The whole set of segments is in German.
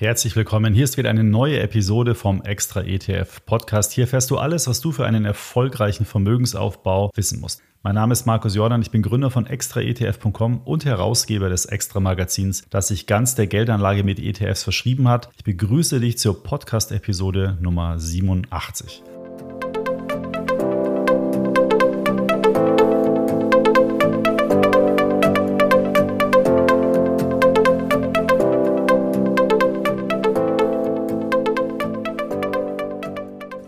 Herzlich willkommen. Hier ist wieder eine neue Episode vom Extra ETF Podcast. Hier fährst du alles, was du für einen erfolgreichen Vermögensaufbau wissen musst. Mein Name ist Markus Jordan, ich bin Gründer von extraetf.com und Herausgeber des Extra Magazins, das sich ganz der Geldanlage mit ETFs verschrieben hat. Ich begrüße dich zur Podcast Episode Nummer 87.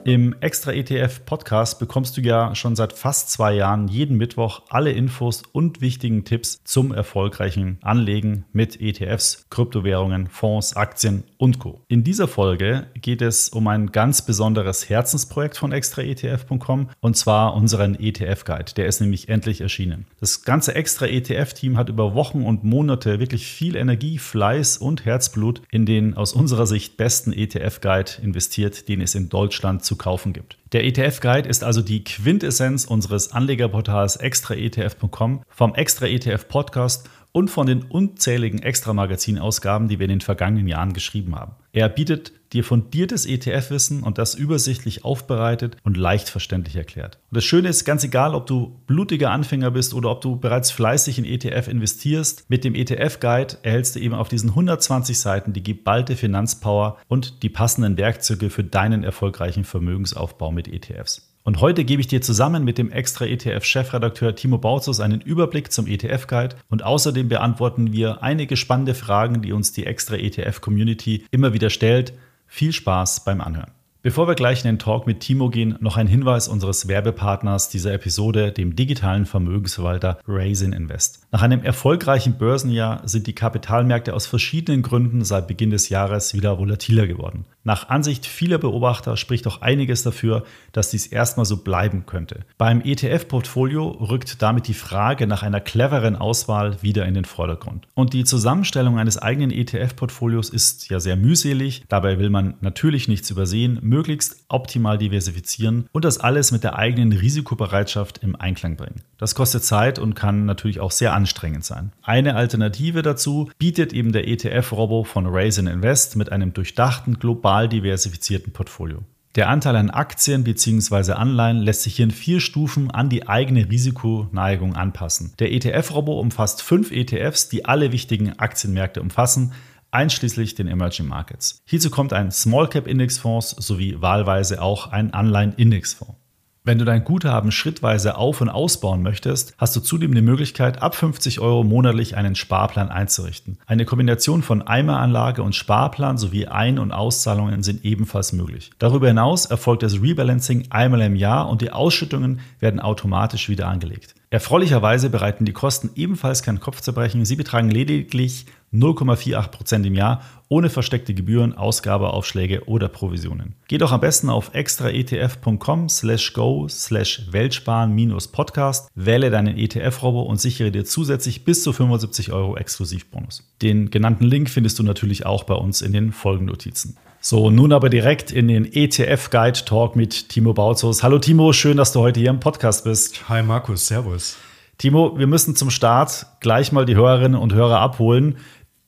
Im Extra ETF Podcast bekommst du ja schon seit fast zwei Jahren jeden Mittwoch alle Infos und wichtigen Tipps zum erfolgreichen Anlegen mit ETFs, Kryptowährungen, Fonds, Aktien und Co. In dieser Folge geht es um ein ganz besonderes Herzensprojekt von extraetf.com und zwar unseren ETF Guide. Der ist nämlich endlich erschienen. Das ganze Extra ETF Team hat über Wochen und Monate wirklich viel Energie, Fleiß und Herzblut in den aus unserer Sicht besten ETF Guide investiert, den es in Deutschland zu kaufen gibt. Der ETF-Guide ist also die Quintessenz unseres Anlegerportals extraetf.com, vom Extra ETF Podcast und von den unzähligen Extra-Magazin-Ausgaben, die wir in den vergangenen Jahren geschrieben haben. Er bietet dir fundiertes ETF-Wissen und das übersichtlich aufbereitet und leicht verständlich erklärt. Und das Schöne ist, ganz egal, ob du blutiger Anfänger bist oder ob du bereits fleißig in ETF investierst, mit dem ETF-Guide erhältst du eben auf diesen 120 Seiten die geballte Finanzpower und die passenden Werkzeuge für deinen erfolgreichen Vermögensaufbau mit ETFs. Und heute gebe ich dir zusammen mit dem extra ETF-Chefredakteur Timo Bautzus einen Überblick zum ETF-Guide und außerdem beantworten wir einige spannende Fragen, die uns die extra ETF-Community immer wieder stellt. Viel Spaß beim Anhören. Bevor wir gleich in den Talk mit Timo gehen, noch ein Hinweis unseres Werbepartners dieser Episode, dem digitalen Vermögensverwalter Raisin Invest. Nach einem erfolgreichen Börsenjahr sind die Kapitalmärkte aus verschiedenen Gründen seit Beginn des Jahres wieder volatiler geworden. Nach Ansicht vieler Beobachter spricht auch einiges dafür, dass dies erstmal so bleiben könnte. Beim ETF-Portfolio rückt damit die Frage nach einer cleveren Auswahl wieder in den Vordergrund. Und die Zusammenstellung eines eigenen ETF-Portfolios ist ja sehr mühselig. Dabei will man natürlich nichts übersehen, möglichst optimal diversifizieren und das alles mit der eigenen Risikobereitschaft im Einklang bringen. Das kostet Zeit und kann natürlich auch sehr anstrengend sein. Eine Alternative dazu bietet eben der ETF-Robo von Raisin Invest mit einem durchdachten globalen global diversifizierten Portfolio. Der Anteil an Aktien bzw. Anleihen lässt sich hier in vier Stufen an die eigene Risikoneigung anpassen. Der ETF-Robo umfasst fünf ETFs, die alle wichtigen Aktienmärkte umfassen, einschließlich den Emerging Markets. Hierzu kommt ein Small Cap Indexfonds sowie wahlweise auch ein Anleihen Indexfonds. Wenn du dein Guthaben schrittweise auf- und ausbauen möchtest, hast du zudem die Möglichkeit, ab 50 Euro monatlich einen Sparplan einzurichten. Eine Kombination von Eimeranlage und Sparplan sowie Ein- und Auszahlungen sind ebenfalls möglich. Darüber hinaus erfolgt das Rebalancing einmal im Jahr und die Ausschüttungen werden automatisch wieder angelegt. Erfreulicherweise bereiten die Kosten ebenfalls keinen Kopfzerbrechen. Sie betragen lediglich 0,48% im Jahr ohne versteckte Gebühren, Ausgabeaufschläge oder Provisionen. Geh doch am besten auf extraetf.com slash go slash Weltsparen-Podcast, wähle deinen ETF-Robo und sichere dir zusätzlich bis zu 75 Euro Exklusivbonus. Den genannten Link findest du natürlich auch bei uns in den Folgennotizen. So, nun aber direkt in den ETF-Guide-Talk mit Timo Bauzos. Hallo Timo, schön, dass du heute hier im Podcast bist. Hi Markus, Servus. Timo, wir müssen zum Start gleich mal die Hörerinnen und Hörer abholen.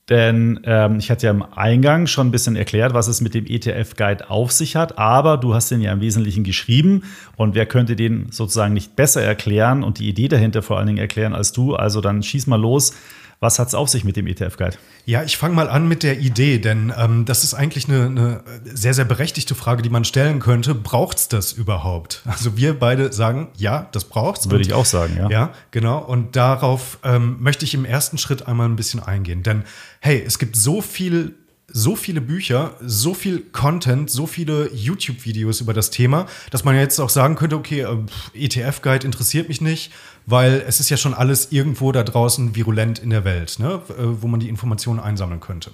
Denn ähm, ich hatte ja im Eingang schon ein bisschen erklärt, was es mit dem ETF-Guide auf sich hat, aber du hast den ja im Wesentlichen geschrieben und wer könnte den sozusagen nicht besser erklären und die Idee dahinter vor allen Dingen erklären als du? Also dann schieß mal los. Was hat es auf sich mit dem ETF-Guide? Ja, ich fange mal an mit der Idee, denn ähm, das ist eigentlich eine, eine, sehr, sehr berechtigte Frage, die man stellen könnte. Braucht es das überhaupt? Also wir beide sagen, ja, das braucht es. Würde ich auch sagen, ja. Ja, genau. Und darauf ähm, möchte ich im ersten Schritt einmal ein bisschen eingehen. Denn hey, es gibt so viel so viele Bücher, so viel Content, so viele YouTube-Videos über das Thema, dass man jetzt auch sagen könnte, okay, äh, ETF-Guide interessiert mich nicht, weil es ist ja schon alles irgendwo da draußen virulent in der Welt, ne, äh, wo man die Informationen einsammeln könnte.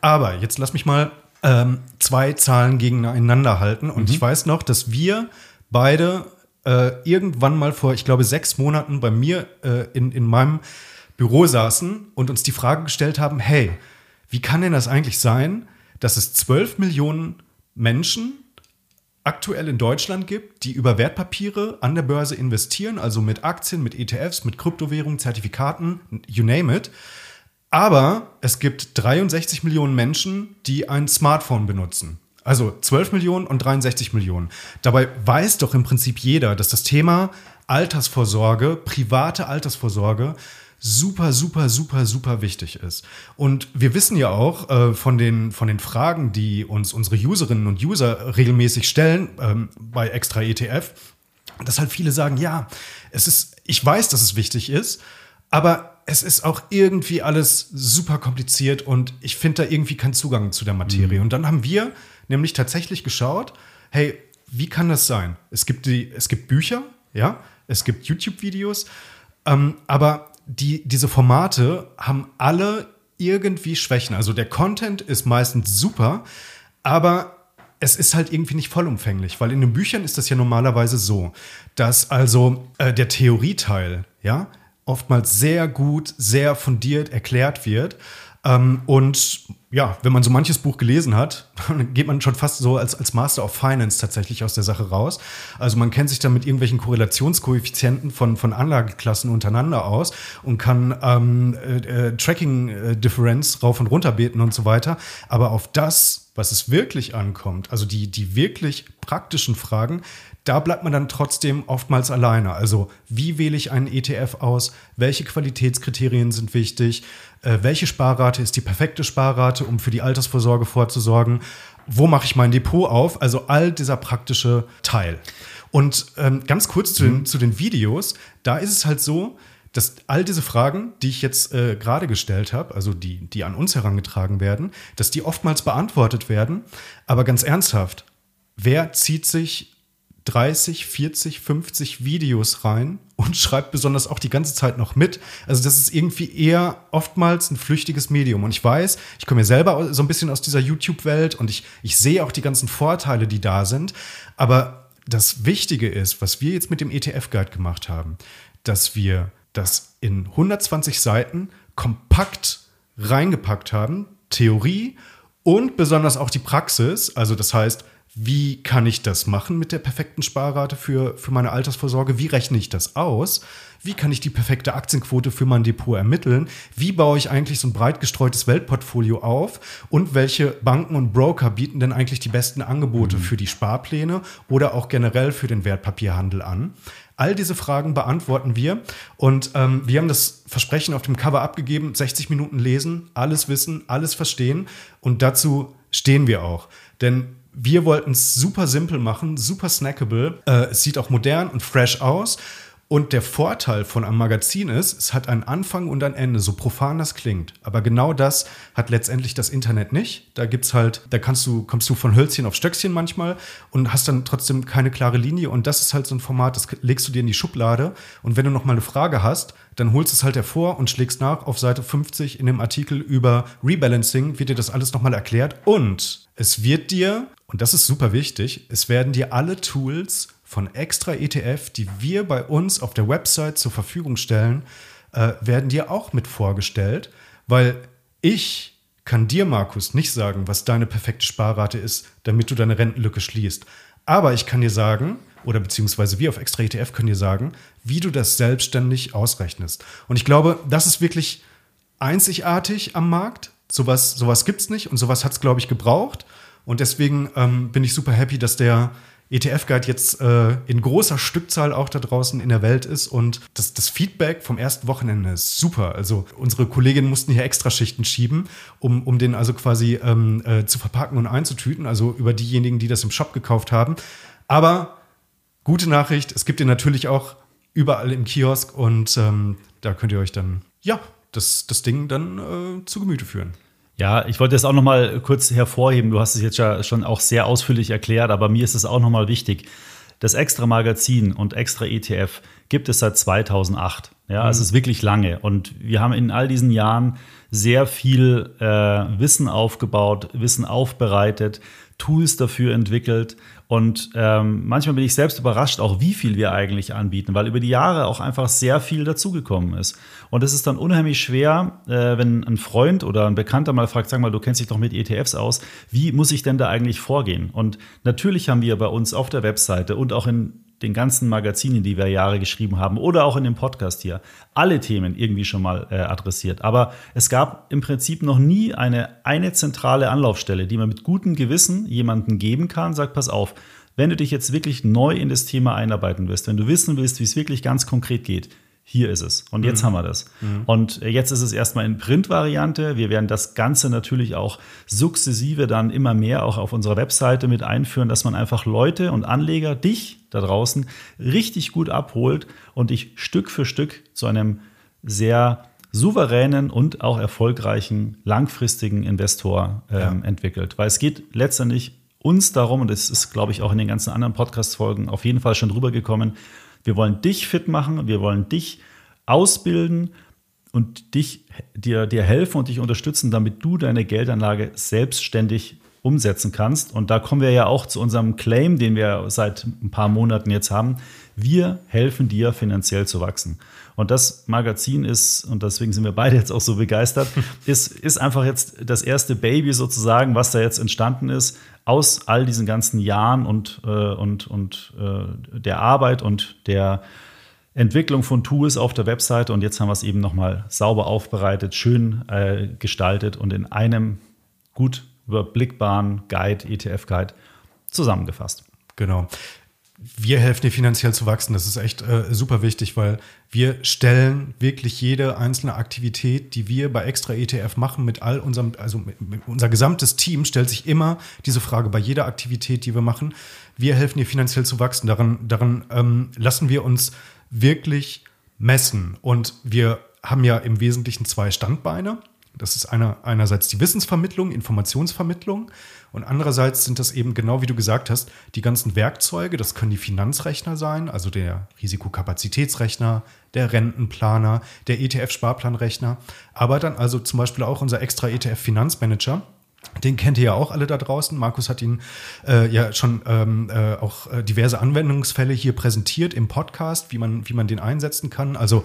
Aber jetzt lass mich mal ähm, zwei Zahlen gegeneinander halten. Und mhm. ich weiß noch, dass wir beide äh, irgendwann mal vor, ich glaube, sechs Monaten bei mir äh, in, in meinem Büro saßen und uns die Frage gestellt haben, hey, wie kann denn das eigentlich sein, dass es 12 Millionen Menschen aktuell in Deutschland gibt, die über Wertpapiere an der Börse investieren, also mit Aktien, mit ETFs, mit Kryptowährungen, Zertifikaten, you name it. Aber es gibt 63 Millionen Menschen, die ein Smartphone benutzen. Also 12 Millionen und 63 Millionen. Dabei weiß doch im Prinzip jeder, dass das Thema Altersvorsorge, private Altersvorsorge, super, super, super, super wichtig ist. Und wir wissen ja auch äh, von, den, von den Fragen, die uns unsere Userinnen und User regelmäßig stellen ähm, bei Extra ETF, dass halt viele sagen, ja, es ist, ich weiß, dass es wichtig ist, aber es ist auch irgendwie alles super kompliziert und ich finde da irgendwie keinen Zugang zu der Materie. Mhm. Und dann haben wir nämlich tatsächlich geschaut, hey, wie kann das sein? Es gibt, die, es gibt Bücher, ja, es gibt YouTube-Videos, ähm, aber die, diese Formate haben alle irgendwie Schwächen. Also der Content ist meistens super, aber es ist halt irgendwie nicht vollumfänglich, weil in den Büchern ist das ja normalerweise so, dass also äh, der Theorieteil, ja, oftmals sehr gut, sehr fundiert erklärt wird. Ähm, und ja, wenn man so manches Buch gelesen hat, dann geht man schon fast so als, als Master of Finance tatsächlich aus der Sache raus. Also man kennt sich dann mit irgendwelchen Korrelationskoeffizienten von, von Anlageklassen untereinander aus und kann ähm, äh, äh, Tracking-Differenz rauf und runter beten und so weiter. Aber auf das, was es wirklich ankommt, also die, die wirklich praktischen Fragen, da bleibt man dann trotzdem oftmals alleine. Also wie wähle ich einen ETF aus? Welche Qualitätskriterien sind wichtig? Äh, welche Sparrate ist die perfekte Sparrate, um für die Altersvorsorge vorzusorgen? Wo mache ich mein Depot auf? Also all dieser praktische Teil. Und ähm, ganz kurz zu den, mhm. zu den Videos, da ist es halt so, dass all diese Fragen, die ich jetzt äh, gerade gestellt habe, also die, die an uns herangetragen werden, dass die oftmals beantwortet werden. Aber ganz ernsthaft, wer zieht sich 30, 40, 50 Videos rein und schreibt besonders auch die ganze Zeit noch mit. Also das ist irgendwie eher oftmals ein flüchtiges Medium. Und ich weiß, ich komme ja selber so ein bisschen aus dieser YouTube-Welt und ich, ich sehe auch die ganzen Vorteile, die da sind. Aber das Wichtige ist, was wir jetzt mit dem ETF-Guide gemacht haben, dass wir das in 120 Seiten kompakt reingepackt haben, Theorie und besonders auch die Praxis. Also das heißt, wie kann ich das machen mit der perfekten Sparrate für, für meine Altersvorsorge? Wie rechne ich das aus? Wie kann ich die perfekte Aktienquote für mein Depot ermitteln? Wie baue ich eigentlich so ein breit gestreutes Weltportfolio auf? Und welche Banken und Broker bieten denn eigentlich die besten Angebote mhm. für die Sparpläne oder auch generell für den Wertpapierhandel an? All diese Fragen beantworten wir und ähm, wir haben das Versprechen auf dem Cover abgegeben, 60 Minuten lesen, alles wissen, alles verstehen und dazu stehen wir auch. Denn wir wollten es super simpel machen, super snackable. Äh, es sieht auch modern und fresh aus. Und der Vorteil von einem Magazin ist, es hat einen Anfang und ein Ende, so profan das klingt. Aber genau das hat letztendlich das Internet nicht. Da gibt's halt, da kannst du, kommst du von Hölzchen auf Stöckchen manchmal und hast dann trotzdem keine klare Linie. Und das ist halt so ein Format, das legst du dir in die Schublade. Und wenn du noch mal eine Frage hast, dann holst es halt hervor und schlägst nach auf Seite 50 in dem Artikel über Rebalancing, wird dir das alles nochmal erklärt. Und es wird dir, und das ist super wichtig, es werden dir alle Tools von extra ETF, die wir bei uns auf der Website zur Verfügung stellen, äh, werden dir auch mit vorgestellt, weil ich kann dir, Markus, nicht sagen, was deine perfekte Sparrate ist, damit du deine Rentenlücke schließt. Aber ich kann dir sagen, oder beziehungsweise wir auf Extra ETF können dir sagen, wie du das selbstständig ausrechnest. Und ich glaube, das ist wirklich einzigartig am Markt. Sowas, sowas gibt es nicht und sowas hat es, glaube ich, gebraucht. Und deswegen ähm, bin ich super happy, dass der ETF-Guide jetzt äh, in großer Stückzahl auch da draußen in der Welt ist und das, das Feedback vom ersten Wochenende ist super. Also unsere Kolleginnen mussten hier extra Schichten schieben, um, um den also quasi ähm, äh, zu verpacken und einzutüten, also über diejenigen, die das im Shop gekauft haben. Aber gute Nachricht, es gibt ihn natürlich auch überall im Kiosk und ähm, da könnt ihr euch dann, ja, das, das Ding dann äh, zu Gemüte führen. Ja, ich wollte das auch noch mal kurz hervorheben. Du hast es jetzt ja schon auch sehr ausführlich erklärt, aber mir ist es auch noch mal wichtig. Das Extra Magazin und Extra ETF gibt es seit 2008. Ja, mhm. es ist wirklich lange und wir haben in all diesen Jahren sehr viel äh, Wissen aufgebaut, Wissen aufbereitet, Tools dafür entwickelt und ähm, manchmal bin ich selbst überrascht, auch wie viel wir eigentlich anbieten, weil über die Jahre auch einfach sehr viel dazugekommen ist. Und es ist dann unheimlich schwer, äh, wenn ein Freund oder ein Bekannter mal fragt, sag mal, du kennst dich doch mit ETFs aus, wie muss ich denn da eigentlich vorgehen? Und natürlich haben wir bei uns auf der Webseite und auch in den ganzen Magazinen, die wir Jahre geschrieben haben oder auch in dem Podcast hier, alle Themen irgendwie schon mal äh, adressiert. Aber es gab im Prinzip noch nie eine, eine zentrale Anlaufstelle, die man mit gutem Gewissen jemandem geben kann, sagt, pass auf, wenn du dich jetzt wirklich neu in das Thema einarbeiten willst, wenn du wissen willst, wie es wirklich ganz konkret geht, hier ist es. Und jetzt mhm. haben wir das. Mhm. Und jetzt ist es erstmal in Print-Variante. Wir werden das Ganze natürlich auch sukzessive dann immer mehr auch auf unserer Webseite mit einführen, dass man einfach Leute und Anleger, dich da draußen, richtig gut abholt und dich Stück für Stück zu einem sehr souveränen und auch erfolgreichen langfristigen Investor ähm, ja. entwickelt. Weil es geht letztendlich uns darum, und das ist, glaube ich, auch in den ganzen anderen Podcast-Folgen auf jeden Fall schon rübergekommen, wir wollen dich fit machen, wir wollen dich ausbilden und dich, dir, dir helfen und dich unterstützen, damit du deine Geldanlage selbstständig umsetzen kannst. Und da kommen wir ja auch zu unserem Claim, den wir seit ein paar Monaten jetzt haben. Wir helfen dir finanziell zu wachsen. Und das Magazin ist, und deswegen sind wir beide jetzt auch so begeistert, ist, ist einfach jetzt das erste Baby sozusagen, was da jetzt entstanden ist, aus all diesen ganzen Jahren und, äh, und, und äh, der Arbeit und der Entwicklung von Tools auf der Webseite. Und jetzt haben wir es eben nochmal sauber aufbereitet, schön äh, gestaltet und in einem gut überblickbaren Guide, ETF-Guide zusammengefasst. Genau wir helfen dir finanziell zu wachsen. Das ist echt äh, super wichtig, weil wir stellen wirklich jede einzelne Aktivität, die wir bei Extra ETF machen, mit all unserem, also mit, mit unser gesamtes Team stellt sich immer diese Frage bei jeder Aktivität, die wir machen. Wir helfen dir finanziell zu wachsen. Daran, daran ähm, lassen wir uns wirklich messen. Und wir haben ja im Wesentlichen zwei Standbeine. Das ist einer, einerseits die Wissensvermittlung, Informationsvermittlung und andererseits sind das eben genau wie du gesagt hast, die ganzen Werkzeuge, das können die Finanzrechner sein, also der Risikokapazitätsrechner, der Rentenplaner, der ETF-Sparplanrechner, aber dann also zum Beispiel auch unser extra ETF-Finanzmanager. Den kennt ihr ja auch alle da draußen. Markus hat ihn äh, ja schon ähm, äh, auch äh, diverse Anwendungsfälle hier präsentiert im Podcast, wie man, wie man den einsetzen kann. Also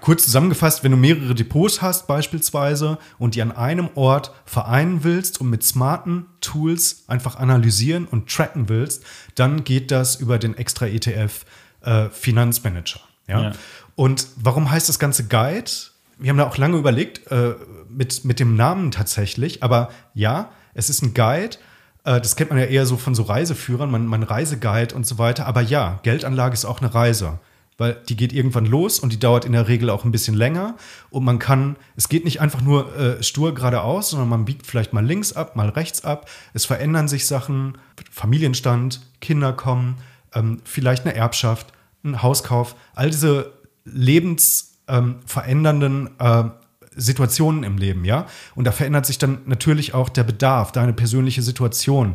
kurz zusammengefasst, wenn du mehrere Depots hast beispielsweise und die an einem Ort vereinen willst und mit smarten Tools einfach analysieren und tracken willst, dann geht das über den extra ETF äh, Finanzmanager. Ja? ja? Und warum heißt das Ganze Guide? Wir haben da auch lange überlegt äh, mit, mit dem Namen tatsächlich, aber ja, es ist ein Guide. Äh, das kennt man ja eher so von so Reiseführern, man, man Reiseguide und so weiter. Aber ja, Geldanlage ist auch eine Reise weil die geht irgendwann los und die dauert in der Regel auch ein bisschen länger. Und man kann, es geht nicht einfach nur äh, stur geradeaus, sondern man biegt vielleicht mal links ab, mal rechts ab. Es verändern sich Sachen, Familienstand, Kinder kommen, ähm, vielleicht eine Erbschaft, ein Hauskauf, all diese lebensverändernden ähm, äh, Situationen im Leben, ja. Und da verändert sich dann natürlich auch der Bedarf, deine persönliche Situation.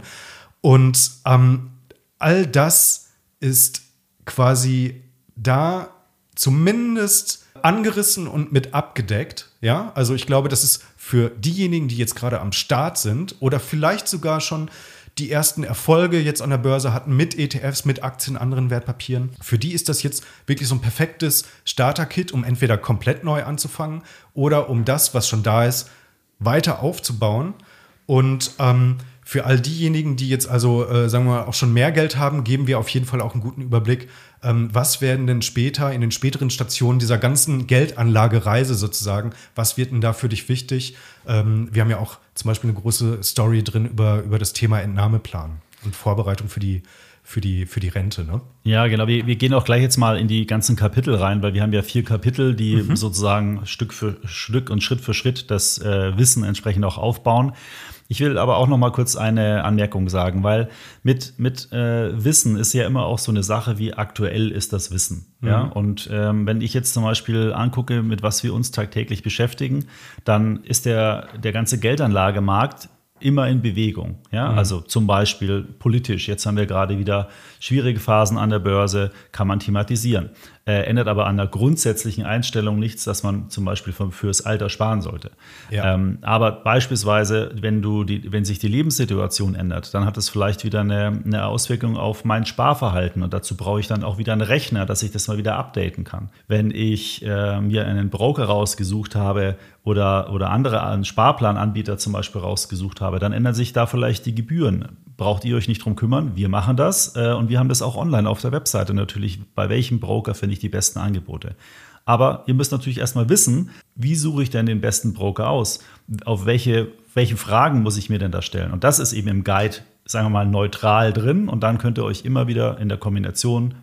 Und ähm, all das ist quasi da zumindest angerissen und mit abgedeckt. Ja, also ich glaube, das ist für diejenigen, die jetzt gerade am Start sind oder vielleicht sogar schon die ersten Erfolge jetzt an der Börse hatten mit ETFs, mit Aktien, anderen Wertpapieren. Für die ist das jetzt wirklich so ein perfektes Starter-Kit, um entweder komplett neu anzufangen oder um das, was schon da ist, weiter aufzubauen. Und ähm, für all diejenigen, die jetzt also, äh, sagen wir mal, auch schon mehr Geld haben, geben wir auf jeden Fall auch einen guten Überblick, was werden denn später in den späteren Stationen dieser ganzen Geldanlagereise sozusagen, was wird denn da für dich wichtig? Ähm, wir haben ja auch zum Beispiel eine große Story drin über, über das Thema Entnahmeplan und Vorbereitung für die für die, für die Rente, ne? Ja, genau. Wir, wir gehen auch gleich jetzt mal in die ganzen Kapitel rein, weil wir haben ja vier Kapitel, die mhm. sozusagen Stück für Stück und Schritt für Schritt das äh, Wissen entsprechend auch aufbauen. Ich will aber auch noch mal kurz eine Anmerkung sagen, weil mit, mit äh, Wissen ist ja immer auch so eine Sache, wie aktuell ist das Wissen. Mhm. Ja? Und ähm, wenn ich jetzt zum Beispiel angucke, mit was wir uns tagtäglich beschäftigen, dann ist der, der ganze Geldanlagemarkt immer in Bewegung. Ja? Mhm. Also zum Beispiel politisch. Jetzt haben wir gerade wieder schwierige Phasen an der Börse, kann man thematisieren äh, ändert aber an der grundsätzlichen Einstellung nichts, dass man zum Beispiel für, fürs Alter sparen sollte. Ja. Ähm, aber beispielsweise, wenn, du die, wenn sich die Lebenssituation ändert, dann hat es vielleicht wieder eine, eine Auswirkung auf mein Sparverhalten und dazu brauche ich dann auch wieder einen Rechner, dass ich das mal wieder updaten kann. Wenn ich äh, mir einen Broker rausgesucht habe oder, oder andere einen Sparplananbieter zum Beispiel rausgesucht habe, dann ändern sich da vielleicht die Gebühren braucht ihr euch nicht drum kümmern. Wir machen das äh, und wir haben das auch online auf der Webseite natürlich. Bei welchem Broker finde ich die besten Angebote? Aber ihr müsst natürlich erstmal wissen, wie suche ich denn den besten Broker aus? Auf welche, welche Fragen muss ich mir denn da stellen? Und das ist eben im Guide, sagen wir mal, neutral drin. Und dann könnt ihr euch immer wieder in der Kombination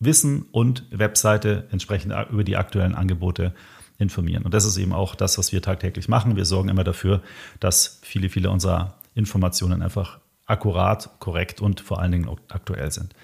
Wissen und Webseite entsprechend über die aktuellen Angebote informieren. Und das ist eben auch das, was wir tagtäglich machen. Wir sorgen immer dafür, dass viele, viele unserer Informationen einfach akkurat, korrekt und vor allen Dingen aktuell sind.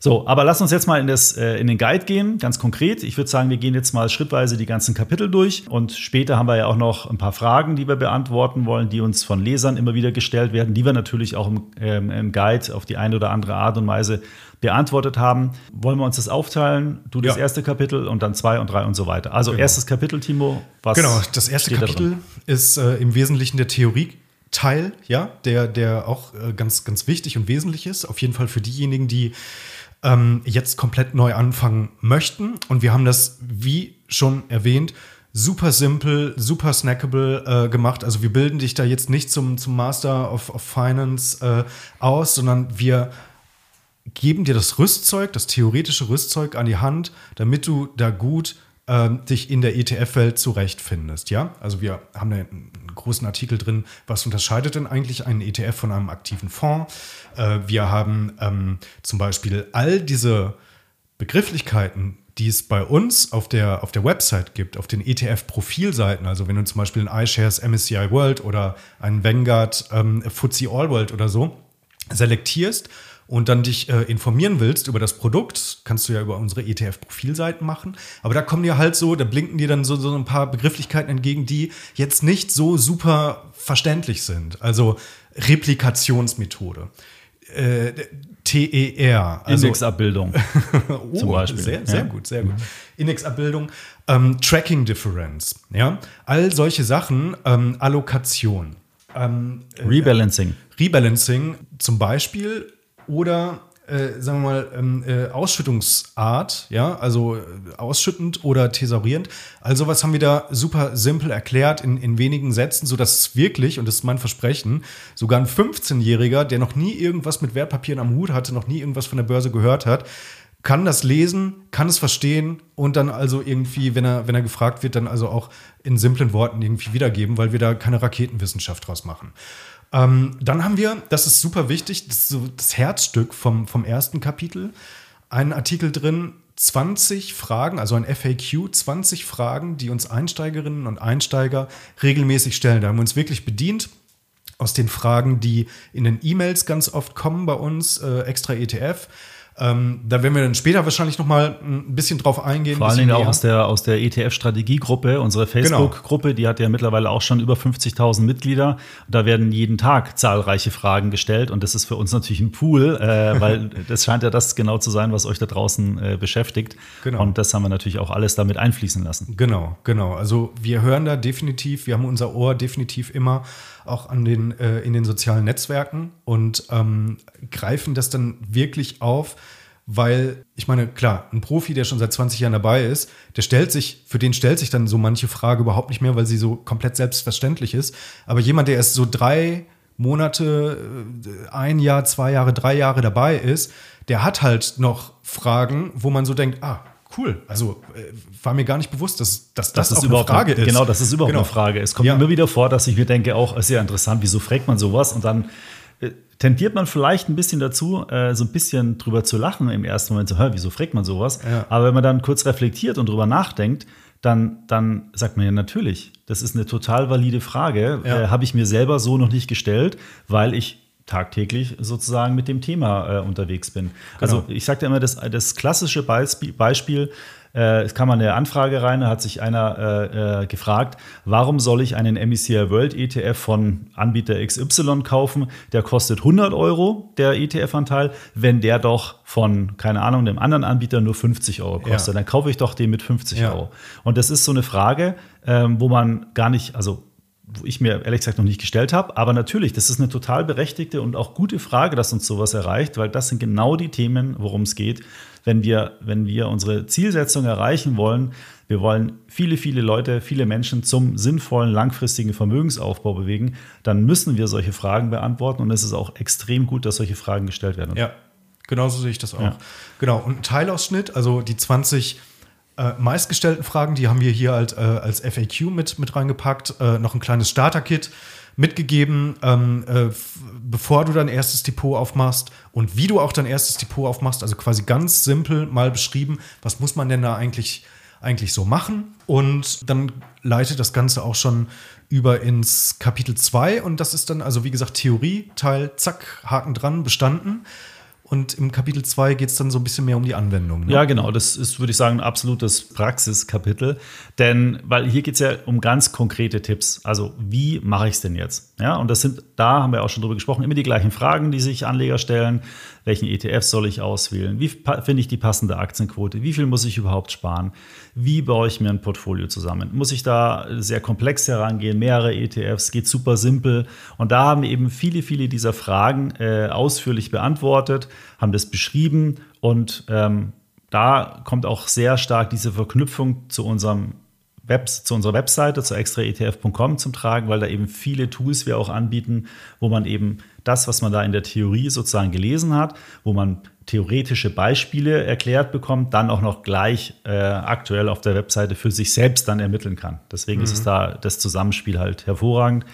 So, aber lass uns jetzt mal in, das, äh, in den Guide gehen, ganz konkret. Ich würde sagen, wir gehen jetzt mal schrittweise die ganzen Kapitel durch und später haben wir ja auch noch ein paar Fragen, die wir beantworten wollen, die uns von Lesern immer wieder gestellt werden, die wir natürlich auch im, ähm, im Guide auf die eine oder andere Art und Weise beantwortet haben. Wollen wir uns das aufteilen? Du das ja. erste Kapitel und dann zwei und drei und so weiter. Also genau. erstes Kapitel, Timo. Was genau, das erste Kapitel da ist äh, im Wesentlichen der Theorie Teil, ja, der, der auch äh, ganz, ganz wichtig und wesentlich ist. Auf jeden Fall für diejenigen, die ähm, jetzt komplett neu anfangen möchten. Und wir haben das, wie schon erwähnt, super simpel, super snackable äh, gemacht. Also wir bilden dich da jetzt nicht zum, zum Master of, of Finance äh, aus, sondern wir geben dir das Rüstzeug, das theoretische Rüstzeug an die Hand, damit du da gut äh, dich in der ETF-Welt zurechtfindest. Ja, also wir haben einen großen Artikel drin, was unterscheidet denn eigentlich einen ETF von einem aktiven Fonds? Äh, wir haben ähm, zum Beispiel all diese Begrifflichkeiten, die es bei uns auf der, auf der Website gibt, auf den ETF-Profilseiten. Also wenn du zum Beispiel ein iShares MSCI World oder einen Vanguard ähm, FTSE All World oder so selektierst und dann dich äh, informieren willst über das Produkt, kannst du ja über unsere ETF-Profilseiten machen. Aber da kommen dir halt so, da blinken dir dann so, so ein paar Begrifflichkeiten entgegen, die jetzt nicht so super verständlich sind. Also Replikationsmethode. Äh, TER. Also, Indexabbildung. oh, zum Beispiel. Sehr, sehr ja. gut, sehr gut. Indexabbildung, ähm, Tracking Difference, ja. All solche Sachen, ähm, Allokation. Ähm, äh, Rebalancing. Rebalancing zum Beispiel oder äh, sagen wir mal, ähm, äh, Ausschüttungsart, ja, also äh, ausschüttend oder thesaurierend. Also was haben wir da super simpel erklärt in, in wenigen Sätzen, sodass es wirklich, und das ist mein Versprechen, sogar ein 15-Jähriger, der noch nie irgendwas mit Wertpapieren am Hut hatte, noch nie irgendwas von der Börse gehört hat, kann das lesen, kann es verstehen und dann also irgendwie, wenn er, wenn er gefragt wird, dann also auch in simplen Worten irgendwie wiedergeben, weil wir da keine Raketenwissenschaft draus machen. Ähm, dann haben wir, das ist super wichtig, das ist so das Herzstück vom, vom ersten Kapitel, einen Artikel drin, 20 Fragen, also ein FAQ, 20 Fragen, die uns Einsteigerinnen und Einsteiger regelmäßig stellen. Da haben wir uns wirklich bedient aus den Fragen, die in den E-Mails ganz oft kommen bei uns, äh, extra ETF ähm, da werden wir dann später wahrscheinlich noch mal ein bisschen drauf eingehen. Vor allen Dingen auch aus der, aus der ETF-Strategiegruppe, unsere genau. Facebook-Gruppe, die hat ja mittlerweile auch schon über 50.000 Mitglieder. Da werden jeden Tag zahlreiche Fragen gestellt und das ist für uns natürlich ein Pool, äh, weil das scheint ja das genau zu sein, was euch da draußen äh, beschäftigt. Genau. Und das haben wir natürlich auch alles damit einfließen lassen. Genau, genau. Also wir hören da definitiv, wir haben unser Ohr definitiv immer auch an den, äh, in den sozialen Netzwerken und ähm, greifen das dann wirklich auf, weil ich meine, klar, ein Profi, der schon seit 20 Jahren dabei ist, der stellt sich, für den stellt sich dann so manche Frage überhaupt nicht mehr, weil sie so komplett selbstverständlich ist. Aber jemand, der erst so drei Monate, äh, ein Jahr, zwei Jahre, drei Jahre dabei ist, der hat halt noch Fragen, wo man so denkt, ah, cool. Also äh, war mir gar nicht bewusst, dass, dass das, das ist überhaupt eine Frage ist. Genau, das ist überhaupt genau. eine Frage. Es kommt ja. immer wieder vor, dass ich mir denke, auch ist ja interessant, wieso fragt man sowas? Und dann äh, tendiert man vielleicht ein bisschen dazu, äh, so ein bisschen drüber zu lachen im ersten Moment, so, hä, wieso fragt man sowas? Ja. Aber wenn man dann kurz reflektiert und drüber nachdenkt, dann, dann sagt man ja natürlich, das ist eine total valide Frage, ja. äh, habe ich mir selber so noch nicht gestellt, weil ich tagtäglich sozusagen mit dem Thema äh, unterwegs bin. Also genau. Also ich sagte immer, das, das klassische Beispiel, äh, es kam eine Anfrage rein, da hat sich einer äh, äh gefragt, warum soll ich einen MECI World ETF von Anbieter XY kaufen? Der kostet 100 Euro, der ETF-Anteil, wenn der doch von, keine Ahnung, dem anderen Anbieter nur 50 Euro kostet. Ja. Dann kaufe ich doch den mit 50 ja. Euro. Und das ist so eine Frage, ähm, wo man gar nicht, also wo ich mir ehrlich gesagt noch nicht gestellt habe. Aber natürlich, das ist eine total berechtigte und auch gute Frage, dass uns sowas erreicht, weil das sind genau die Themen, worum es geht, wenn wir, wenn wir unsere Zielsetzung erreichen wollen, wir wollen viele, viele Leute, viele Menschen zum sinnvollen, langfristigen Vermögensaufbau bewegen, dann müssen wir solche Fragen beantworten und es ist auch extrem gut, dass solche Fragen gestellt werden. Ja, genauso sehe ich das auch. Ja. Genau, und ein Teilausschnitt, also die 20 äh, meistgestellten Fragen, die haben wir hier halt, äh, als FAQ mit, mit reingepackt, äh, noch ein kleines Starter-Kit mitgegeben, ähm, äh, bevor du dein erstes Depot aufmachst und wie du auch dein erstes Depot aufmachst. Also quasi ganz simpel mal beschrieben, was muss man denn da eigentlich, eigentlich so machen. Und dann leitet das Ganze auch schon über ins Kapitel 2 und das ist dann also wie gesagt Theorie, Teil, zack, Haken dran, bestanden. Und im Kapitel 2 geht es dann so ein bisschen mehr um die Anwendung. Ne? Ja, genau. Das ist, würde ich sagen, ein absolutes Praxiskapitel. Denn, weil hier geht es ja um ganz konkrete Tipps. Also, wie mache ich es denn jetzt? Ja, und das sind, da haben wir auch schon drüber gesprochen, immer die gleichen Fragen, die sich Anleger stellen. Welchen ETF soll ich auswählen? Wie finde ich die passende Aktienquote? Wie viel muss ich überhaupt sparen? Wie baue ich mir ein Portfolio zusammen? Muss ich da sehr komplex herangehen? Mehrere ETFs? Geht super simpel? Und da haben eben viele, viele dieser Fragen äh, ausführlich beantwortet, haben das beschrieben und ähm, da kommt auch sehr stark diese Verknüpfung zu unserem Webs, zu unserer Webseite, zu extraetf.com zum Tragen, weil da eben viele Tools wir auch anbieten, wo man eben das, was man da in der Theorie sozusagen gelesen hat, wo man theoretische Beispiele erklärt bekommt, dann auch noch gleich äh, aktuell auf der Webseite für sich selbst dann ermitteln kann. Deswegen mhm. ist es da das Zusammenspiel halt hervorragend.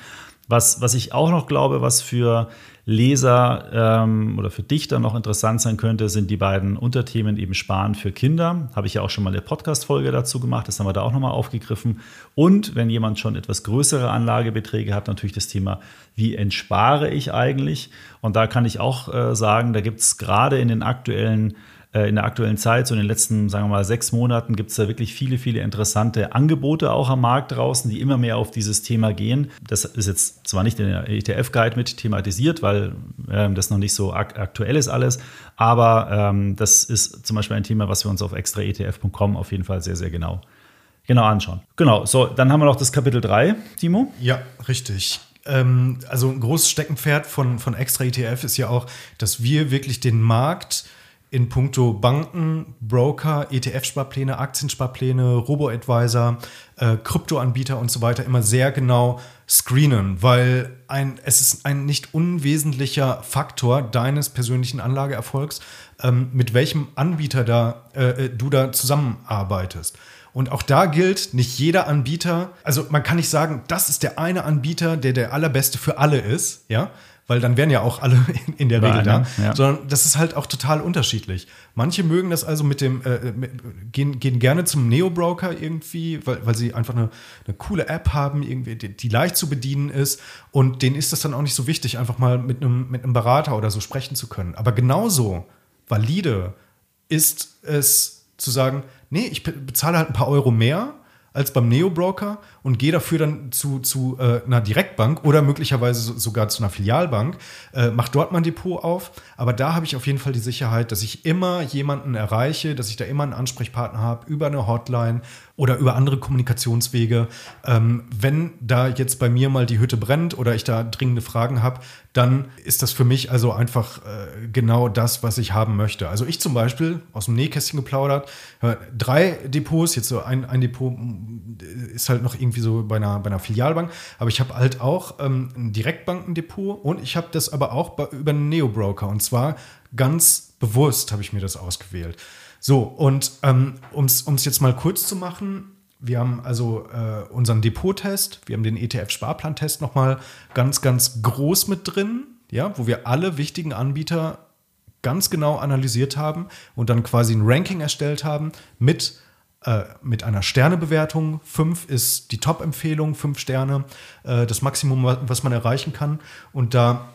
Was, was ich auch noch glaube, was für Leser ähm, oder für Dichter noch interessant sein könnte, sind die beiden Unterthemen eben Sparen für Kinder. Habe ich ja auch schon mal eine Podcast-Folge dazu gemacht, das haben wir da auch nochmal aufgegriffen. Und wenn jemand schon etwas größere Anlagebeträge hat, natürlich das Thema, wie entspare ich eigentlich? Und da kann ich auch äh, sagen, da gibt es gerade in den aktuellen in der aktuellen Zeit, so in den letzten, sagen wir mal, sechs Monaten, gibt es da wirklich viele, viele interessante Angebote auch am Markt draußen, die immer mehr auf dieses Thema gehen. Das ist jetzt zwar nicht in der ETF-Guide mit thematisiert, weil ähm, das noch nicht so ak aktuell ist alles, aber ähm, das ist zum Beispiel ein Thema, was wir uns auf extraetf.com auf jeden Fall sehr, sehr genau, genau anschauen. Genau, so, dann haben wir noch das Kapitel 3, Timo. Ja, richtig ähm, also ein großes Steckenpferd von, von Extra ETF ist ja auch, dass wir wirklich den Markt in puncto Banken, Broker, ETF-Sparpläne, Aktiensparpläne, Robo-Advisor, äh, Kryptoanbieter und so weiter immer sehr genau screenen, weil ein, es ist ein nicht unwesentlicher Faktor deines persönlichen Anlageerfolgs, ähm, mit welchem Anbieter da, äh, äh du da zusammenarbeitest. Und auch da gilt, nicht jeder Anbieter, also man kann nicht sagen, das ist der eine Anbieter, der der allerbeste für alle ist, ja, weil dann wären ja auch alle in, in der Regel da, ja. sondern das ist halt auch total unterschiedlich. Manche mögen das also mit dem, äh, mit, gehen, gehen gerne zum Neo-Broker irgendwie, weil, weil sie einfach eine, eine coole App haben, irgendwie, die, die, leicht zu bedienen ist und denen ist das dann auch nicht so wichtig, einfach mal mit einem, mit einem Berater oder so sprechen zu können. Aber genauso valide ist es zu sagen, nee, ich bezahle halt ein paar Euro mehr als beim Neo-Broker und gehe dafür dann zu, zu äh, einer Direktbank oder möglicherweise so, sogar zu einer Filialbank, äh, mache dort mein Depot auf. Aber da habe ich auf jeden Fall die Sicherheit, dass ich immer jemanden erreiche, dass ich da immer einen Ansprechpartner habe über eine Hotline oder über andere Kommunikationswege. Ähm, wenn da jetzt bei mir mal die Hütte brennt oder ich da dringende Fragen habe, dann ist das für mich also einfach äh, genau das, was ich haben möchte. Also ich zum Beispiel, aus dem Nähkästchen geplaudert, drei Depots, jetzt so ein, ein Depot ist halt noch irgendwie so bei einer, bei einer Filialbank, aber ich habe halt auch ähm, ein Direktbankendepot und ich habe das aber auch bei, über einen Neo-Broker und zwar ganz bewusst habe ich mir das ausgewählt. So, und ähm, um es jetzt mal kurz zu machen, wir haben also äh, unseren Depot-Test, wir haben den ETF-Sparplan-Test nochmal ganz, ganz groß mit drin, ja, wo wir alle wichtigen Anbieter ganz genau analysiert haben und dann quasi ein Ranking erstellt haben mit, äh, mit einer Sternebewertung. Fünf ist die Top-Empfehlung, fünf Sterne, äh, das Maximum, was man erreichen kann. Und da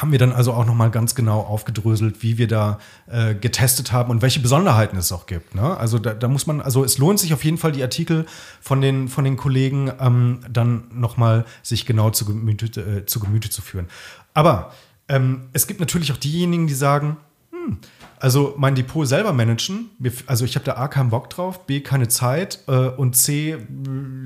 haben wir dann also auch nochmal ganz genau aufgedröselt, wie wir da äh, getestet haben und welche Besonderheiten es auch gibt. Ne? Also da, da, muss man, also es lohnt sich auf jeden Fall, die Artikel von den, von den Kollegen ähm, dann nochmal sich genau zu Gemüte, äh, zu Gemüte zu führen. Aber ähm, es gibt natürlich auch diejenigen, die sagen, hm, also mein Depot selber managen, also ich habe da A keinen Bock drauf, B keine Zeit äh, und C,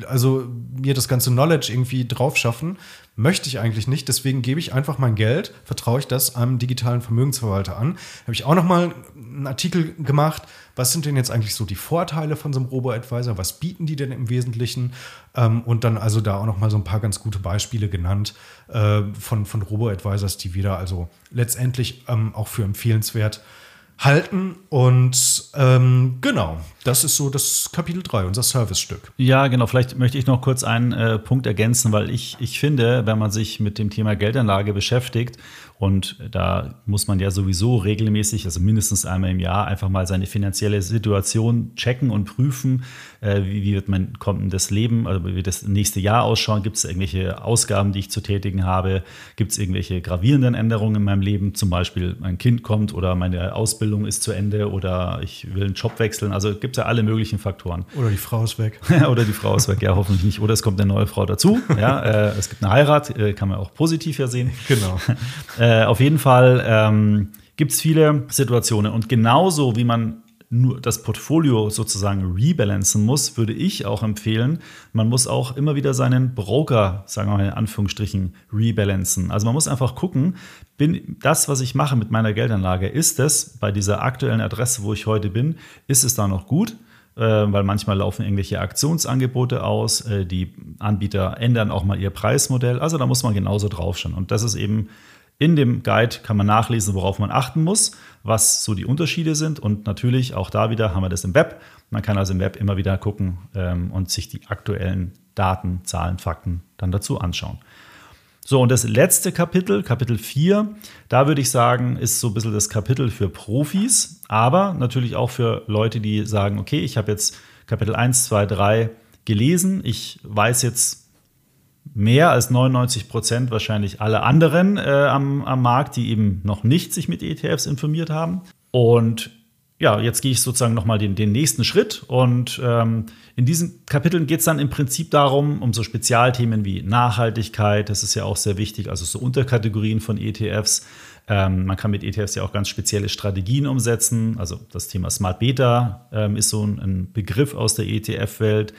also mir das ganze Knowledge irgendwie drauf schaffen, Möchte ich eigentlich nicht, deswegen gebe ich einfach mein Geld, vertraue ich das einem digitalen Vermögensverwalter an. Habe ich auch noch mal einen Artikel gemacht, was sind denn jetzt eigentlich so die Vorteile von so einem Robo-Advisor, was bieten die denn im Wesentlichen? Ähm, und dann also da auch noch mal so ein paar ganz gute Beispiele genannt äh, von, von Robo-Advisors, die wir da also letztendlich ähm, auch für empfehlenswert halten. Und ähm, genau, das ist so das Kapitel 3, unser Servicestück. Ja, genau. Vielleicht möchte ich noch kurz einen äh, Punkt ergänzen, weil ich, ich finde, wenn man sich mit dem Thema Geldanlage beschäftigt, und da muss man ja sowieso regelmäßig, also mindestens einmal im Jahr, einfach mal seine finanzielle Situation checken und prüfen, äh, wie, wie, wird mein kommendes Leben, also wie wird das nächste Jahr ausschauen, gibt es irgendwelche Ausgaben, die ich zu tätigen habe, gibt es irgendwelche gravierenden Änderungen in meinem Leben, zum Beispiel mein Kind kommt oder meine Ausbildung ist zu Ende oder ich will einen Job wechseln, also gibt es ja alle möglichen Faktoren. Oder die Frau ist weg. oder die Frau ist weg, ja, hoffentlich nicht. Oder es kommt eine neue Frau dazu, ja, äh, es gibt eine Heirat, äh, kann man auch positiv ja sehen. Genau. Äh, auf jeden Fall ähm, gibt es viele Situationen. Und genauso wie man nur das Portfolio sozusagen rebalancen muss, würde ich auch empfehlen, man muss auch immer wieder seinen Broker, sagen wir mal in Anführungsstrichen, rebalancen. Also man muss einfach gucken, bin das, was ich mache mit meiner Geldanlage, ist es bei dieser aktuellen Adresse, wo ich heute bin, ist es da noch gut? Äh, weil manchmal laufen irgendwelche Aktionsangebote aus, äh, die Anbieter ändern auch mal ihr Preismodell. Also da muss man genauso draufschauen. Und das ist eben in dem Guide kann man nachlesen, worauf man achten muss, was so die Unterschiede sind. Und natürlich auch da wieder haben wir das im Web. Man kann also im Web immer wieder gucken ähm, und sich die aktuellen Daten, Zahlen, Fakten dann dazu anschauen. So, und das letzte Kapitel, Kapitel 4, da würde ich sagen, ist so ein bisschen das Kapitel für Profis, aber natürlich auch für Leute, die sagen, okay, ich habe jetzt Kapitel 1, 2, 3 gelesen, ich weiß jetzt mehr als 99 Prozent wahrscheinlich alle anderen äh, am, am Markt, die eben noch nicht sich mit ETFs informiert haben. Und ja, jetzt gehe ich sozusagen nochmal den, den nächsten Schritt. Und ähm, in diesen Kapiteln geht es dann im Prinzip darum, um so Spezialthemen wie Nachhaltigkeit, das ist ja auch sehr wichtig, also so Unterkategorien von ETFs. Ähm, man kann mit ETFs ja auch ganz spezielle Strategien umsetzen. Also das Thema Smart Beta ähm, ist so ein, ein Begriff aus der ETF-Welt.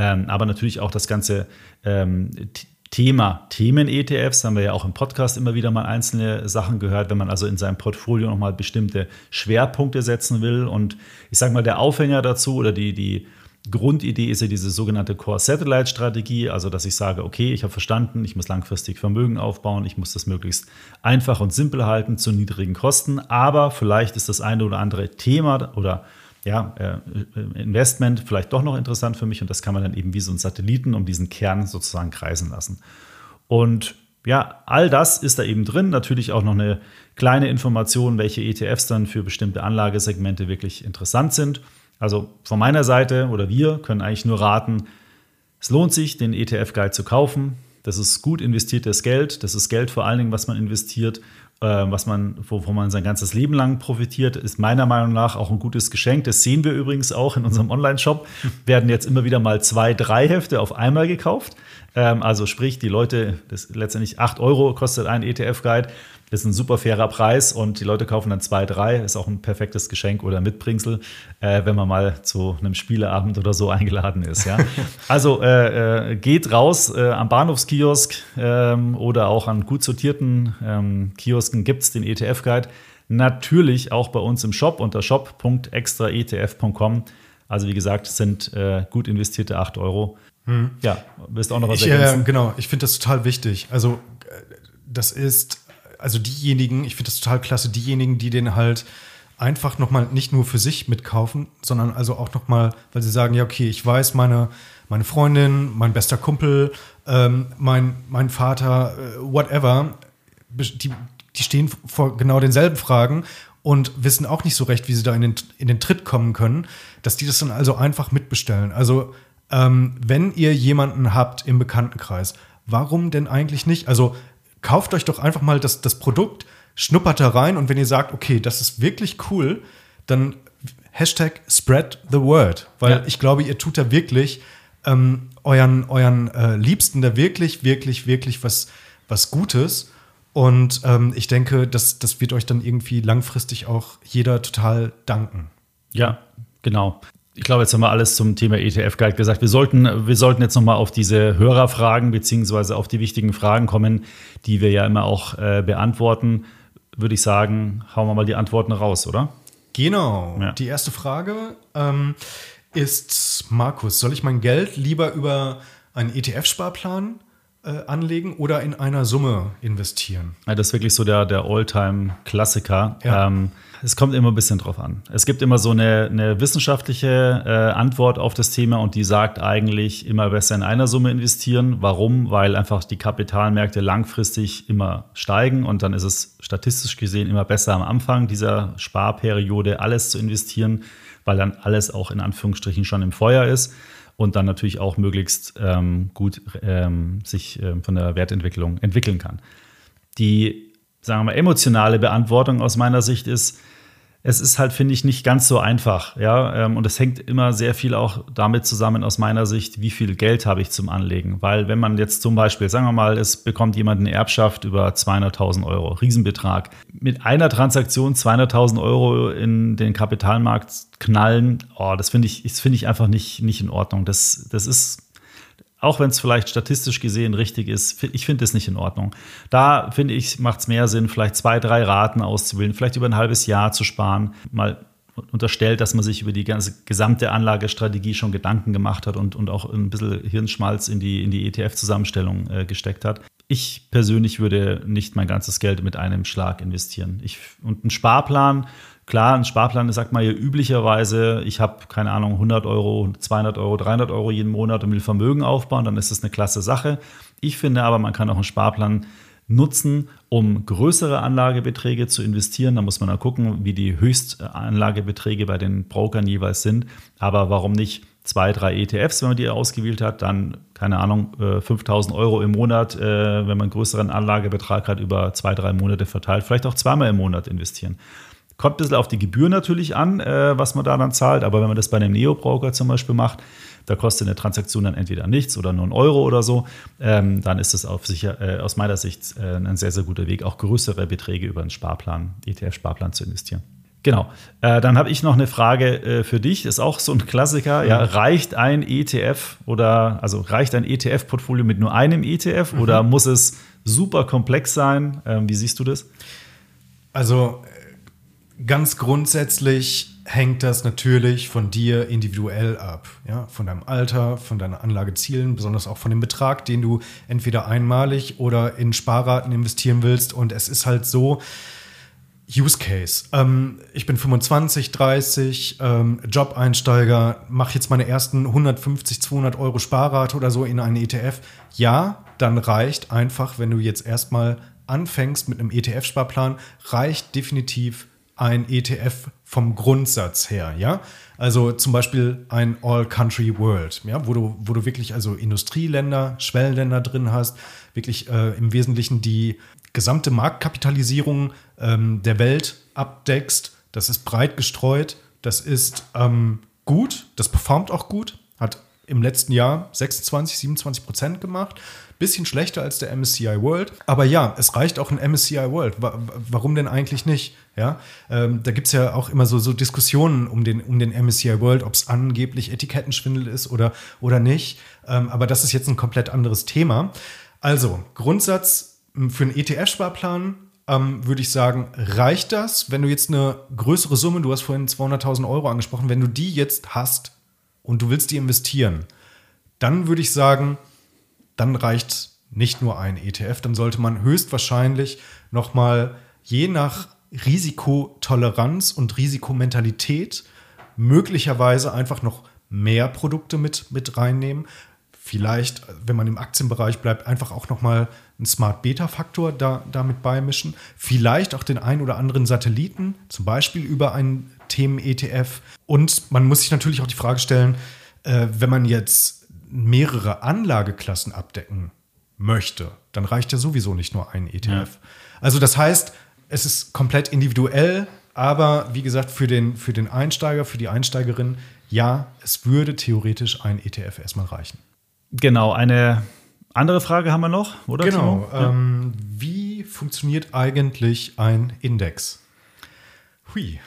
Ähm, aber natürlich auch das ganze ähm, Thema Themen-ETFs, haben wir ja auch im Podcast immer wieder mal einzelne Sachen gehört, wenn man also in seinem Portfolio nochmal bestimmte Schwerpunkte setzen will. Und ich sage mal, der Aufhänger dazu oder die, die Grundidee ist ja diese sogenannte Core-Satellite-Strategie, also dass ich sage, okay, ich habe verstanden, ich muss langfristig Vermögen aufbauen, ich muss das möglichst einfach und simpel halten zu niedrigen Kosten, aber vielleicht ist das eine oder andere Thema oder ja, äh, Investment vielleicht doch noch interessant für mich und das kann man dann eben wie so ein Satelliten um diesen Kern sozusagen kreisen lassen. Und ja, all das ist da eben drin. Natürlich auch noch eine kleine Information, welche ETFs dann für bestimmte Anlagesegmente wirklich interessant sind. Also von meiner Seite oder wir können eigentlich nur raten, es lohnt sich, den ETF-Guide zu kaufen. Das ist gut investiertes Geld. Das ist Geld vor allen Dingen, was man investiert äh, was man, wovon man sein ganzes Leben lang profitiert, ist meiner Meinung nach auch ein gutes Geschenk. Das sehen wir übrigens auch in unserem Online-Shop. Werden jetzt immer wieder mal zwei, drei Hefte auf einmal gekauft. Ähm, also sprich, die Leute, das letztendlich 8 Euro kostet ein ETF-Guide. Das ist ein super fairer Preis und die Leute kaufen dann zwei, drei. Ist auch ein perfektes Geschenk oder Mitbringsel, äh, wenn man mal zu einem Spieleabend oder so eingeladen ist. Ja? Also äh, äh, geht raus äh, am Bahnhofskiosk ähm, oder auch an gut sortierten ähm, Kiosken gibt es den ETF-Guide. Natürlich auch bei uns im Shop unter shop.extraetf.com. Also wie gesagt, sind äh, gut investierte 8 Euro. Hm. Ja, wirst auch noch was ich, ergänzen? genau, ich finde das total wichtig. Also das ist also diejenigen, ich finde das total klasse, diejenigen, die den halt einfach nochmal nicht nur für sich mitkaufen, sondern also auch nochmal, weil sie sagen, ja, okay, ich weiß, meine, meine Freundin, mein bester Kumpel, ähm, mein, mein Vater, äh, whatever, die, die stehen vor genau denselben Fragen und wissen auch nicht so recht, wie sie da in den, in den Tritt kommen können, dass die das dann also einfach mitbestellen. Also, ähm, wenn ihr jemanden habt im Bekanntenkreis, warum denn eigentlich nicht? Also, kauft euch doch einfach mal das, das Produkt, schnuppert da rein und wenn ihr sagt, okay, das ist wirklich cool, dann Hashtag spread the word. Weil ja. ich glaube, ihr tut da wirklich ähm, euren, euren äh, Liebsten da wirklich, wirklich, wirklich was, was Gutes. Und ähm, ich denke, das, das wird euch dann irgendwie langfristig auch jeder total danken. Ja, genau. Ich glaube, jetzt haben wir alles zum Thema ETF-Guide gesagt. Wir sollten, wir sollten jetzt nochmal auf diese Hörerfragen beziehungsweise auf die wichtigen Fragen kommen, die wir ja immer auch äh, beantworten. Würde ich sagen, hauen wir mal die Antworten raus, oder? Genau. Ja. Die erste Frage ähm, ist, Markus, soll ich mein Geld lieber über einen ETF-Sparplan äh, anlegen oder in einer Summe investieren? Ja, das ist wirklich so der, der All-Time-Klassiker. Ja. Ähm, es kommt immer ein bisschen drauf an. Es gibt immer so eine, eine wissenschaftliche äh, Antwort auf das Thema und die sagt eigentlich immer besser in einer Summe investieren. Warum? Weil einfach die Kapitalmärkte langfristig immer steigen und dann ist es statistisch gesehen immer besser am Anfang dieser Sparperiode alles zu investieren, weil dann alles auch in Anführungsstrichen schon im Feuer ist und dann natürlich auch möglichst ähm, gut ähm, sich ähm, von der Wertentwicklung entwickeln kann. Die, sagen wir mal, emotionale Beantwortung aus meiner Sicht ist, es ist halt, finde ich, nicht ganz so einfach. Ja? Ähm, und es hängt immer sehr viel auch damit zusammen, aus meiner Sicht, wie viel Geld habe ich zum Anlegen. Weil wenn man jetzt zum Beispiel, sagen wir mal, es bekommt jemand eine Erbschaft über 200.000 Euro, Riesenbetrag, mit einer Transaktion 200.000 Euro in den Kapitalmarkt knallen, oh, das finde ich, das ich einfach nicht, nicht in Ordnung. Das, das ist auch wenn es vielleicht statistisch gesehen richtig ist, ich finde es nicht in Ordnung. Da finde ich, macht es mehr Sinn, vielleicht zwei, drei Raten auszuwählen, vielleicht über ein halbes Jahr zu sparen, mal unterstellt, dass man sich über die ganze gesamte Anlagestrategie schon Gedanken gemacht hat und, und auch ein bisschen Hirnschmalz in die, in die ETF-Zusammenstellung äh, gesteckt hat. Ich persönlich würde nicht mein ganzes Geld mit einem Schlag investieren. Ich, und ein Sparplan Klar, ein Sparplan sagt man ja üblicherweise, ich habe, keine Ahnung, 100 Euro, 200 Euro, 300 Euro jeden Monat und will Vermögen aufbauen, dann ist das eine klasse Sache. Ich finde aber, man kann auch einen Sparplan nutzen, um größere Anlagebeträge zu investieren. Da muss man dann gucken, wie die Höchstanlagebeträge bei den Brokern jeweils sind. Aber warum nicht zwei, drei ETFs, wenn man die ausgewählt hat, dann, keine Ahnung, 5000 äh, Euro im Monat, äh, wenn man einen größeren Anlagebetrag hat, über zwei, drei Monate verteilt, vielleicht auch zweimal im Monat investieren. Kommt ein bisschen auf die Gebühr natürlich an, äh, was man da dann zahlt. Aber wenn man das bei einem Neo-Broker zum Beispiel macht, da kostet eine Transaktion dann entweder nichts oder nur einen Euro oder so, ähm, dann ist es auf sicher, äh, aus meiner Sicht äh, ein sehr, sehr guter Weg, auch größere Beträge über einen Sparplan, ETF-Sparplan zu investieren. Genau. Äh, dann habe ich noch eine Frage äh, für dich. Ist auch so ein Klassiker. Ja, reicht ein ETF oder also reicht ein ETF-Portfolio mit nur einem ETF mhm. oder muss es super komplex sein? Ähm, wie siehst du das? Also ganz grundsätzlich hängt das natürlich von dir individuell ab. Ja? Von deinem Alter, von deinen Anlagezielen, besonders auch von dem Betrag, den du entweder einmalig oder in Sparraten investieren willst. Und es ist halt so, Use Case. Ähm, ich bin 25, 30, ähm, Job-Einsteiger, mache jetzt meine ersten 150, 200 Euro Sparrate oder so in einen ETF. Ja, dann reicht einfach, wenn du jetzt erstmal anfängst mit einem ETF-Sparplan, reicht definitiv ein ETF vom Grundsatz her, ja. Also zum Beispiel ein All-Country World, ja, wo du, wo du wirklich also Industrieländer, Schwellenländer drin hast, wirklich äh, im Wesentlichen die gesamte Marktkapitalisierung ähm, der Welt abdeckst. Das ist breit gestreut, das ist ähm, gut, das performt auch gut, hat im letzten Jahr 26, 27 Prozent gemacht. Bisschen schlechter als der MSCI World. Aber ja, es reicht auch ein MSCI World. Warum denn eigentlich nicht? Ja, ähm, da gibt es ja auch immer so, so Diskussionen um den, um den MSCI World, ob es angeblich Etikettenschwindel ist oder, oder nicht. Ähm, aber das ist jetzt ein komplett anderes Thema. Also, Grundsatz für einen ETF-Sparplan ähm, würde ich sagen, reicht das, wenn du jetzt eine größere Summe, du hast vorhin 200.000 Euro angesprochen, wenn du die jetzt hast und du willst die investieren, dann würde ich sagen, dann reicht nicht nur ein ETF, dann sollte man höchstwahrscheinlich nochmal je nach Risikotoleranz und Risikomentalität möglicherweise einfach noch mehr Produkte mit, mit reinnehmen. Vielleicht, wenn man im Aktienbereich bleibt, einfach auch nochmal einen Smart Beta-Faktor da, damit beimischen. Vielleicht auch den ein oder anderen Satelliten, zum Beispiel über einen Themen-ETF. Und man muss sich natürlich auch die Frage stellen, äh, wenn man jetzt mehrere Anlageklassen abdecken möchte, dann reicht ja sowieso nicht nur ein ETF. Ja. Also das heißt, es ist komplett individuell, aber wie gesagt, für den, für den Einsteiger, für die Einsteigerin, ja, es würde theoretisch ein ETF erstmal reichen. Genau, eine andere Frage haben wir noch, oder? Genau. Ähm, wie funktioniert eigentlich ein Index? Hui.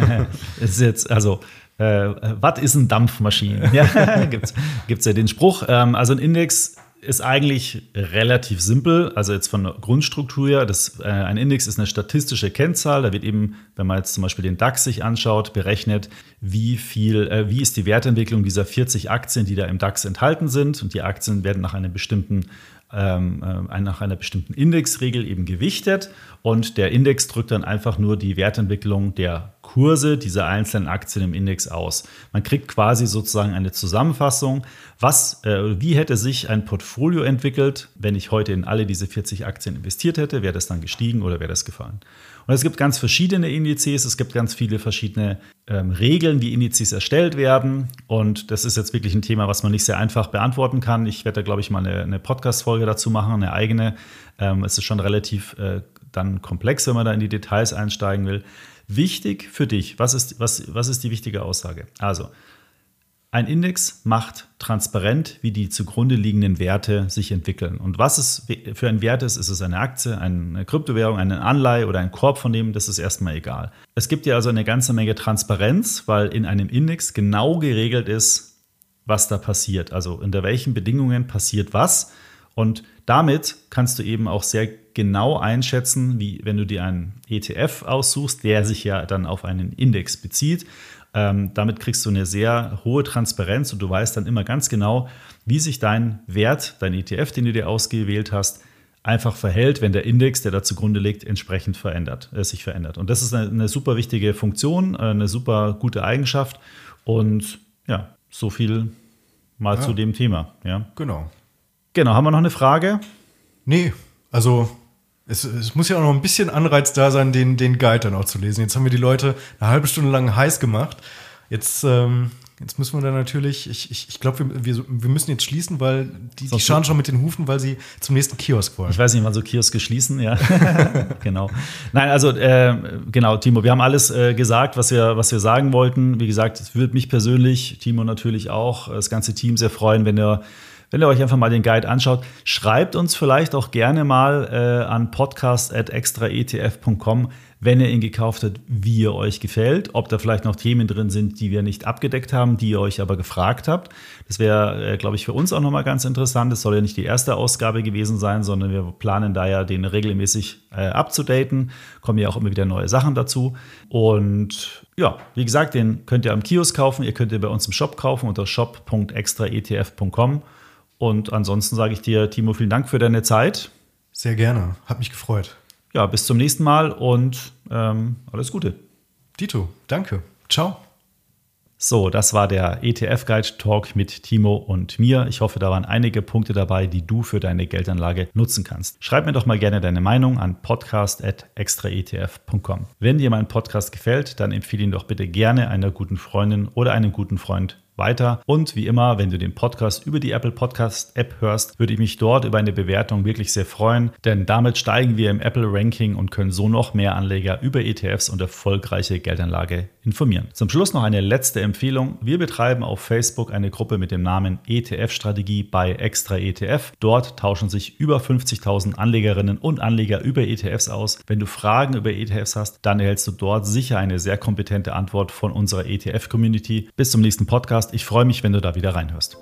es ist jetzt, also äh, was ist ein Dampfmaschine? Ja, gibt es ja den Spruch. Ähm, also ein Index ist eigentlich relativ simpel. Also jetzt von der Grundstruktur her, das, äh, ein Index ist eine statistische Kennzahl. Da wird eben, wenn man jetzt zum Beispiel den DAX sich anschaut, berechnet, wie viel, äh, wie ist die Wertentwicklung dieser 40 Aktien, die da im DAX enthalten sind. Und die Aktien werden nach einem bestimmten ähm, äh, nach einer bestimmten Indexregel eben gewichtet und der Index drückt dann einfach nur die Wertentwicklung der Kurse dieser einzelnen Aktien im Index aus. Man kriegt quasi sozusagen eine Zusammenfassung, was, äh, wie hätte sich ein Portfolio entwickelt, wenn ich heute in alle diese 40 Aktien investiert hätte, wäre das dann gestiegen oder wäre das gefallen. Und es gibt ganz verschiedene Indizes, es gibt ganz viele verschiedene ähm, Regeln, wie Indizes erstellt werden. Und das ist jetzt wirklich ein Thema, was man nicht sehr einfach beantworten kann. Ich werde da, glaube ich, mal eine, eine Podcast-Folge dazu machen, eine eigene. Ähm, es ist schon relativ äh, dann komplex, wenn man da in die Details einsteigen will. Wichtig für dich, was ist, was, was ist die wichtige Aussage? Also, ein Index macht transparent, wie die zugrunde liegenden Werte sich entwickeln. Und was es für ein Wert ist, ist es eine Aktie, eine Kryptowährung, eine Anleihe oder ein Korb von dem, das ist erstmal egal. Es gibt ja also eine ganze Menge Transparenz, weil in einem Index genau geregelt ist, was da passiert. Also unter welchen Bedingungen passiert was. Und damit kannst du eben auch sehr genau einschätzen, wie wenn du dir einen ETF aussuchst, der sich ja dann auf einen Index bezieht ähm, damit kriegst du eine sehr hohe Transparenz und du weißt dann immer ganz genau, wie sich dein Wert, dein ETF, den du dir ausgewählt hast, einfach verhält, wenn der Index, der da zugrunde liegt, entsprechend verändert, äh, sich verändert. Und das ist eine, eine super wichtige Funktion, äh, eine super gute Eigenschaft. Und ja, so viel mal ja. zu dem Thema. Ja. Genau. Genau, haben wir noch eine Frage? Nee, also es, es, muss ja auch noch ein bisschen Anreiz da sein, den, den Guide dann auch zu lesen. Jetzt haben wir die Leute eine halbe Stunde lang heiß gemacht. Jetzt, ähm, jetzt müssen wir dann natürlich, ich, ich, ich glaube, wir, wir, wir müssen jetzt schließen, weil die, die schauen schon mit den Hufen, weil sie zum nächsten Kiosk wollen. Ich weiß nicht, wann so Kioske schließen, ja. genau. Nein, also äh, genau, Timo, wir haben alles äh, gesagt, was wir, was wir sagen wollten. Wie gesagt, es würde mich persönlich, Timo natürlich auch, das ganze Team sehr freuen, wenn ihr wenn ihr euch einfach mal den Guide anschaut, schreibt uns vielleicht auch gerne mal äh, an podcast.extraetf.com, wenn ihr ihn gekauft habt, wie er euch gefällt, ob da vielleicht noch Themen drin sind, die wir nicht abgedeckt haben, die ihr euch aber gefragt habt. Das wäre, äh, glaube ich, für uns auch nochmal ganz interessant. Es soll ja nicht die erste Ausgabe gewesen sein, sondern wir planen da ja den regelmäßig äh, abzudaten. Kommen ja auch immer wieder neue Sachen dazu. Und ja, wie gesagt, den könnt ihr am Kiosk kaufen. Ihr könnt ihr bei uns im Shop kaufen unter shop.extraetf.com. Und ansonsten sage ich dir, Timo, vielen Dank für deine Zeit. Sehr gerne, hat mich gefreut. Ja, bis zum nächsten Mal und ähm, alles Gute. Dito, danke. Ciao. So, das war der ETF Guide Talk mit Timo und mir. Ich hoffe, da waren einige Punkte dabei, die du für deine Geldanlage nutzen kannst. Schreib mir doch mal gerne deine Meinung an podcast.extraetf.com. Wenn dir mein Podcast gefällt, dann empfehle ihn doch bitte gerne einer guten Freundin oder einem guten Freund weiter. Und wie immer, wenn du den Podcast über die Apple Podcast App hörst, würde ich mich dort über eine Bewertung wirklich sehr freuen, denn damit steigen wir im Apple Ranking und können so noch mehr Anleger über ETFs und erfolgreiche Geldanlage informieren. Zum Schluss noch eine letzte Empfehlung. Wir betreiben auf Facebook eine Gruppe mit dem Namen ETF-Strategie bei Extra ETF. Dort tauschen sich über 50.000 Anlegerinnen und Anleger über ETFs aus. Wenn du Fragen über ETFs hast, dann erhältst du dort sicher eine sehr kompetente Antwort von unserer ETF-Community. Bis zum nächsten Podcast. Ich freue mich, wenn du da wieder reinhörst.